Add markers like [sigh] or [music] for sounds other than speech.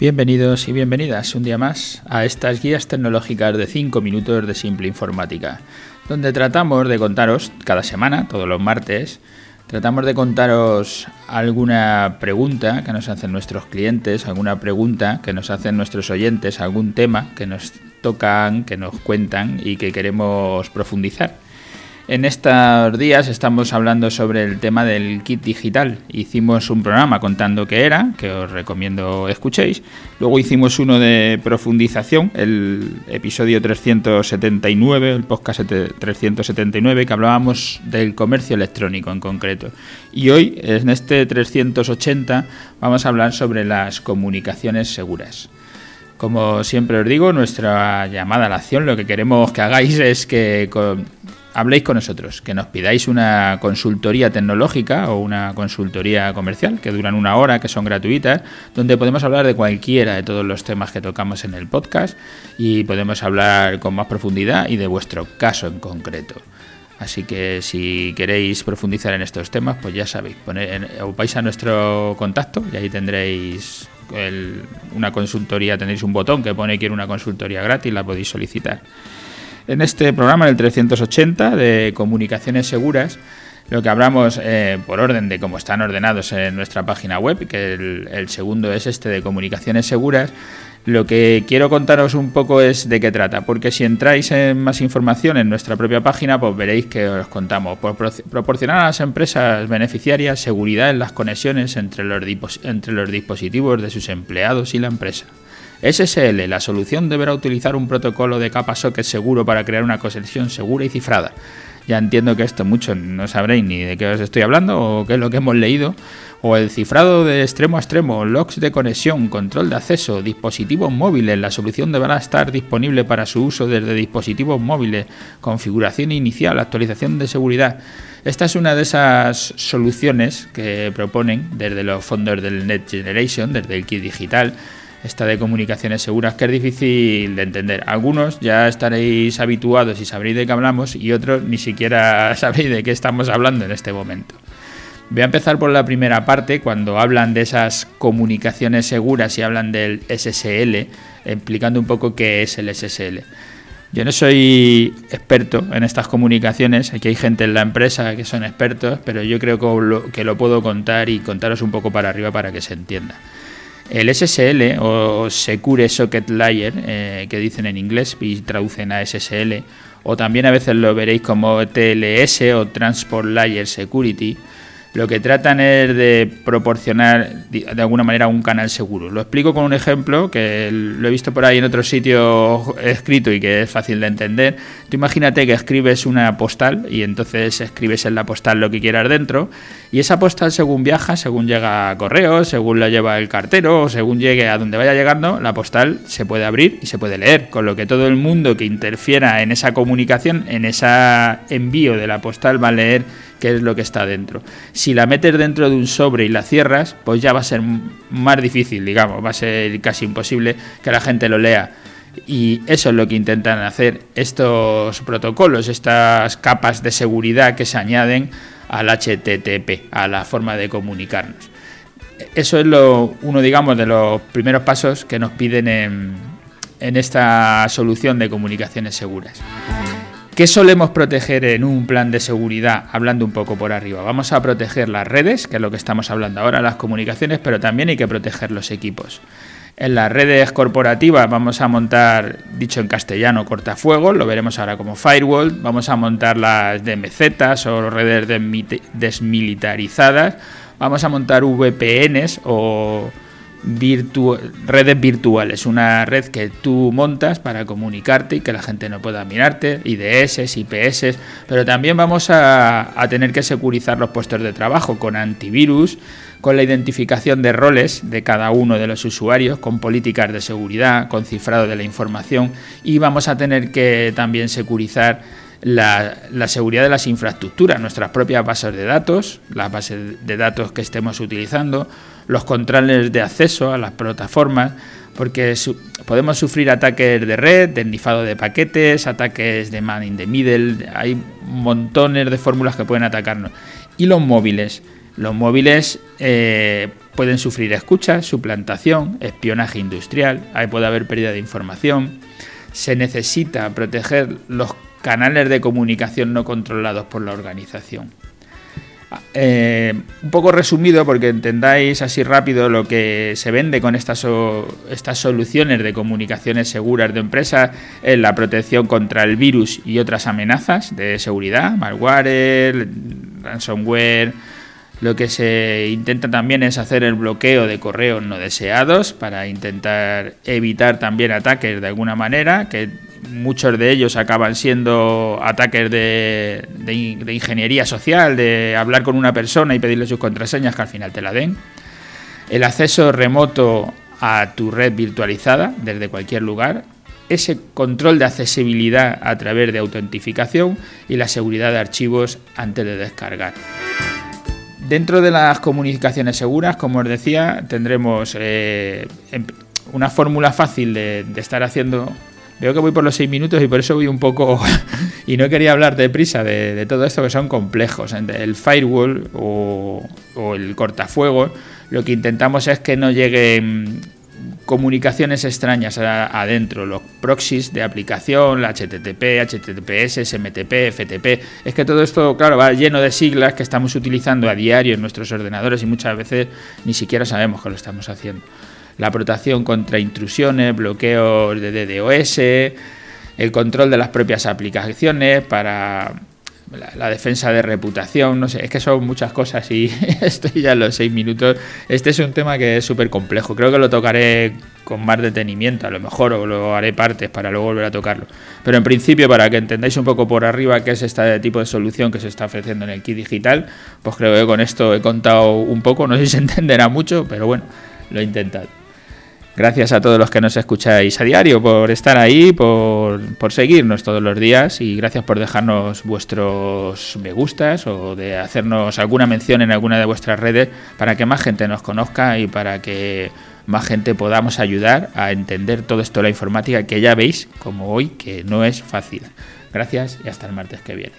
Bienvenidos y bienvenidas un día más a estas guías tecnológicas de 5 minutos de simple informática, donde tratamos de contaros cada semana, todos los martes, tratamos de contaros alguna pregunta que nos hacen nuestros clientes, alguna pregunta que nos hacen nuestros oyentes, algún tema que nos tocan, que nos cuentan y que queremos profundizar. En estos días estamos hablando sobre el tema del kit digital. Hicimos un programa contando qué era, que os recomiendo escuchéis. Luego hicimos uno de profundización, el episodio 379, el podcast 379, que hablábamos del comercio electrónico en concreto. Y hoy, en este 380, vamos a hablar sobre las comunicaciones seguras. Como siempre os digo, nuestra llamada a la acción, lo que queremos que hagáis es que habléis con nosotros, que nos pidáis una consultoría tecnológica o una consultoría comercial, que duran una hora, que son gratuitas, donde podemos hablar de cualquiera de todos los temas que tocamos en el podcast y podemos hablar con más profundidad y de vuestro caso en concreto. Así que si queréis profundizar en estos temas, pues ya sabéis, vais a nuestro contacto y ahí tendréis una consultoría, tendréis un botón que pone quiero una consultoría gratis, la podéis solicitar. En este programa, el 380 de comunicaciones seguras, lo que hablamos eh, por orden de cómo están ordenados en nuestra página web, que el, segundo es este de comunicaciones seguras, lo que quiero contaros un poco es de qué trata, porque si entráis en más información en nuestra propia página, pues veréis que os contamos por proporcionar a las empresas beneficiarias seguridad en las conexiones entre los, entre los dispositivos de sus empleados y la empresa. SSL, la solución deberá utilizar un protocolo de capa socket seguro para crear una conexión segura y cifrada. Ya entiendo que esto mucho no sabréis ni de qué os estoy hablando o qué es lo que hemos leído. O el cifrado de extremo a extremo, logs de conexión, control de acceso, dispositivos móviles. La solución deberá estar disponible para su uso desde dispositivos móviles, configuración inicial, actualización de seguridad. Esta es una de esas soluciones que proponen desde los fondos del Net Generation, desde el kit digital esta de comunicaciones seguras que es difícil de entender. Algunos ya estaréis habituados y sabréis de qué hablamos y otros ni siquiera [laughs] sabréis de qué estamos hablando en este momento. Voy a empezar por la primera parte, cuando hablan de esas comunicaciones seguras y hablan del SSL, explicando un poco qué es el SSL. Yo no soy experto en estas comunicaciones, aquí hay gente en la empresa que son expertos, pero yo creo que lo, que lo puedo contar y contaros un poco para arriba para que se entienda. El SSL o Secure Socket Layer, eh, que dicen en inglés y traducen a SSL, o también a veces lo veréis como TLS o Transport Layer Security, lo que tratan es de proporcionar de alguna manera un canal seguro. Lo explico con un ejemplo que lo he visto por ahí en otro sitio escrito y que es fácil de entender. Tú imagínate que escribes una postal y entonces escribes en la postal lo que quieras dentro y esa postal según viaja, según llega a correo, según la lleva el cartero o según llegue a donde vaya llegando, la postal se puede abrir y se puede leer, con lo que todo el mundo que interfiera en esa comunicación, en ese envío de la postal va a leer qué es lo que está dentro. Si la metes dentro de un sobre y la cierras, pues ya va a ser más difícil, digamos, va a ser casi imposible que la gente lo lea. Y eso es lo que intentan hacer estos protocolos, estas capas de seguridad que se añaden al HTTP, a la forma de comunicarnos. Eso es lo, uno, digamos, de los primeros pasos que nos piden en, en esta solución de comunicaciones seguras. ¿Qué solemos proteger en un plan de seguridad? Hablando un poco por arriba. Vamos a proteger las redes, que es lo que estamos hablando ahora, las comunicaciones, pero también hay que proteger los equipos. En las redes corporativas vamos a montar, dicho en castellano, cortafuegos, lo veremos ahora como firewall. Vamos a montar las DMZ o redes desmilitarizadas. Vamos a montar VPNs o redes virtuales, una red que tú montas para comunicarte y que la gente no pueda mirarte, IDS, IPS, pero también vamos a, tener que securizar los puestos de trabajo con antivirus, con la identificación de roles de cada uno de los usuarios, con políticas de seguridad, con cifrado de la información y vamos a tener que también securizar la, seguridad de las infraestructuras, nuestras propias bases de datos, las bases de datos que estemos utilizando, los controles de acceso a las plataformas, porque podemos sufrir ataques de red, de nifado de paquetes, ataques de man in the middle, hay montones de fórmulas que pueden atacarnos. Y los móviles. Los móviles, eh, pueden sufrir escucha, suplantación, espionaje industrial, ahí puede haber pérdida de información. Se necesita proteger los canales de comunicación no controlados por la organización. Eh, un poco resumido, porque entendáis así rápido lo que se vende con estas, estas soluciones de comunicaciones seguras de empresas, es la protección contra el virus y otras amenazas de seguridad, malware, ransomware. Lo que se intenta también es hacer el bloqueo de correos no deseados para intentar evitar también ataques de alguna manera, que muchos de ellos acaban siendo ataques de, ingeniería social, de hablar con una persona y pedirle sus contraseñas que al final te la den. El acceso remoto a tu red virtualizada desde cualquier lugar. Ese control de accesibilidad a través de autentificación y la seguridad de archivos antes de descargar. Dentro de las comunicaciones seguras, como os decía, tendremos eh, em, una fórmula fácil de estar haciendo Veo que voy por los seis minutos y por eso voy un poco. [laughs] y no quería hablar deprisa de, todo esto que son complejos. El firewall o, el cortafuego, lo que intentamos es que no lleguen comunicaciones extrañas adentro, los proxies de aplicación, la HTTP, HTTPS, SMTP, FTP. Es que todo esto, claro, va lleno de siglas que estamos utilizando a diario en nuestros ordenadores y muchas veces ni siquiera sabemos que lo estamos haciendo la protección contra intrusiones, bloqueos de DDoS, el control de las propias aplicaciones para la, defensa de reputación, no sé, es que son muchas cosas y [laughs] estoy ya en los seis minutos. Este es un tema que es súper complejo, creo que lo tocaré con más detenimiento, a lo mejor, o lo haré partes para luego volver a tocarlo. Pero en principio, para que entendáis un poco por arriba qué es este tipo de solución que se está ofreciendo en el kit digital, pues creo que con esto he contado un poco, no sé si se [laughs] entenderá mucho, pero bueno, lo he intentado. Gracias a todos los que nos escucháis a diario por estar ahí, por, seguirnos todos los días y gracias por dejarnos vuestros me gustas o de hacernos alguna mención en alguna de vuestras redes para que más gente nos conozca y para que más gente podamos ayudar a entender todo esto de la informática que ya veis, como hoy, que no es fácil. Gracias y hasta el martes que viene.